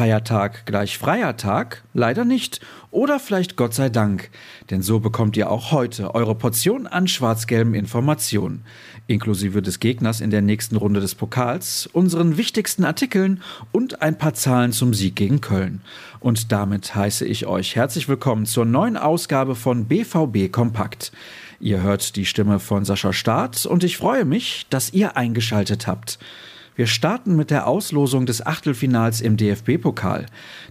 Feiertag gleich freier Tag? Leider nicht. Oder vielleicht Gott sei Dank. Denn so bekommt ihr auch heute eure Portion an schwarz-gelben Informationen. Inklusive des Gegners in der nächsten Runde des Pokals, unseren wichtigsten Artikeln und ein paar Zahlen zum Sieg gegen Köln. Und damit heiße ich euch herzlich willkommen zur neuen Ausgabe von BVB Kompakt. Ihr hört die Stimme von Sascha Staat und ich freue mich, dass ihr eingeschaltet habt. Wir starten mit der Auslosung des Achtelfinals im DFB-Pokal.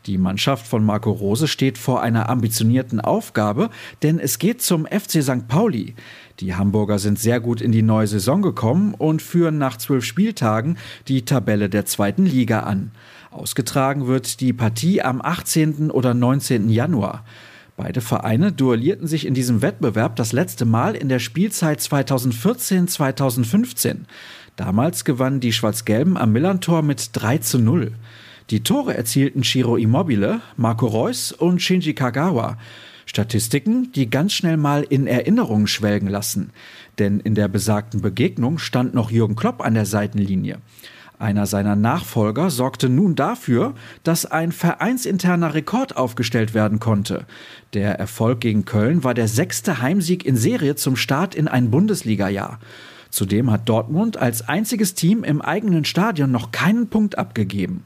Die Mannschaft von Marco Rose steht vor einer ambitionierten Aufgabe, denn es geht zum FC St. Pauli. Die Hamburger sind sehr gut in die neue Saison gekommen und führen nach zwölf Spieltagen die Tabelle der zweiten Liga an. Ausgetragen wird die Partie am 18. oder 19. Januar. Beide Vereine duellierten sich in diesem Wettbewerb das letzte Mal in der Spielzeit 2014-2015. Damals gewannen die Schwarz-Gelben am Millantor mit 3 zu 0. Die Tore erzielten Shiro Immobile, Marco Reus und Shinji Kagawa. Statistiken, die ganz schnell mal in Erinnerung schwelgen lassen. Denn in der besagten Begegnung stand noch Jürgen Klopp an der Seitenlinie. Einer seiner Nachfolger sorgte nun dafür, dass ein vereinsinterner Rekord aufgestellt werden konnte. Der Erfolg gegen Köln war der sechste Heimsieg in Serie zum Start in ein Bundesliga-Jahr. Zudem hat Dortmund als einziges Team im eigenen Stadion noch keinen Punkt abgegeben.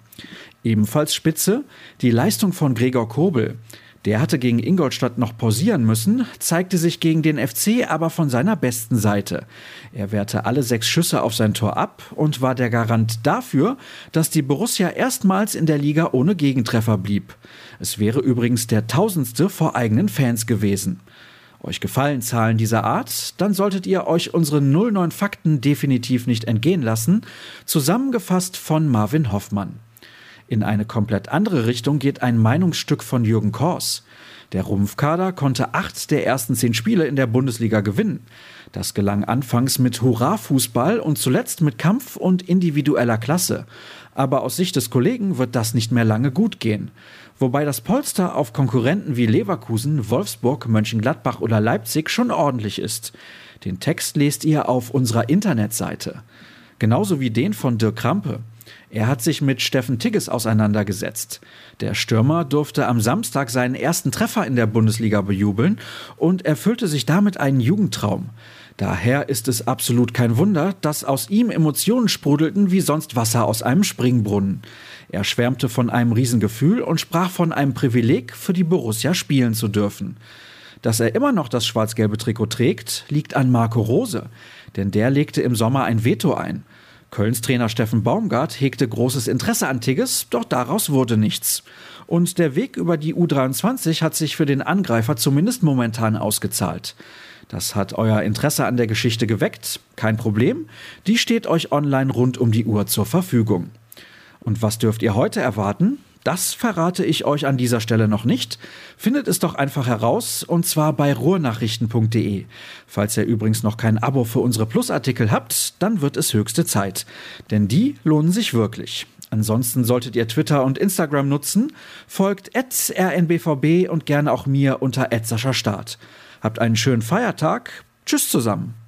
Ebenfalls spitze die Leistung von Gregor Kobel. Der hatte gegen Ingolstadt noch pausieren müssen, zeigte sich gegen den FC aber von seiner besten Seite. Er wehrte alle sechs Schüsse auf sein Tor ab und war der Garant dafür, dass die Borussia erstmals in der Liga ohne Gegentreffer blieb. Es wäre übrigens der tausendste vor eigenen Fans gewesen. Euch gefallen Zahlen dieser Art, dann solltet ihr euch unsere 09 Fakten definitiv nicht entgehen lassen, zusammengefasst von Marvin Hoffmann. In eine komplett andere Richtung geht ein Meinungsstück von Jürgen Kors. Der Rumpfkader konnte acht der ersten zehn Spiele in der Bundesliga gewinnen. Das gelang anfangs mit Hurra-Fußball und zuletzt mit Kampf und individueller Klasse. Aber aus Sicht des Kollegen wird das nicht mehr lange gut gehen wobei das Polster auf Konkurrenten wie Leverkusen, Wolfsburg, Mönchengladbach oder Leipzig schon ordentlich ist. Den Text lest ihr auf unserer Internetseite. Genauso wie den von Dirk Krampe. Er hat sich mit Steffen Tigges auseinandergesetzt. Der Stürmer durfte am Samstag seinen ersten Treffer in der Bundesliga bejubeln und erfüllte sich damit einen Jugendtraum. Daher ist es absolut kein Wunder, dass aus ihm Emotionen sprudelten wie sonst Wasser aus einem Springbrunnen. Er schwärmte von einem Riesengefühl und sprach von einem Privileg, für die Borussia spielen zu dürfen. Dass er immer noch das schwarz-gelbe Trikot trägt, liegt an Marco Rose, denn der legte im Sommer ein Veto ein. Kölns Trainer Steffen Baumgart hegte großes Interesse an Tigges, doch daraus wurde nichts. Und der Weg über die U23 hat sich für den Angreifer zumindest momentan ausgezahlt. Das hat euer Interesse an der Geschichte geweckt? Kein Problem. Die steht euch online rund um die Uhr zur Verfügung. Und was dürft ihr heute erwarten? Das verrate ich euch an dieser Stelle noch nicht. Findet es doch einfach heraus und zwar bei ruhrnachrichten.de. Falls ihr übrigens noch kein Abo für unsere Plusartikel habt, dann wird es höchste Zeit. Denn die lohnen sich wirklich. Ansonsten solltet ihr Twitter und Instagram nutzen. Folgt rnbvb und gerne auch mir unter Start. Habt einen schönen Feiertag. Tschüss zusammen.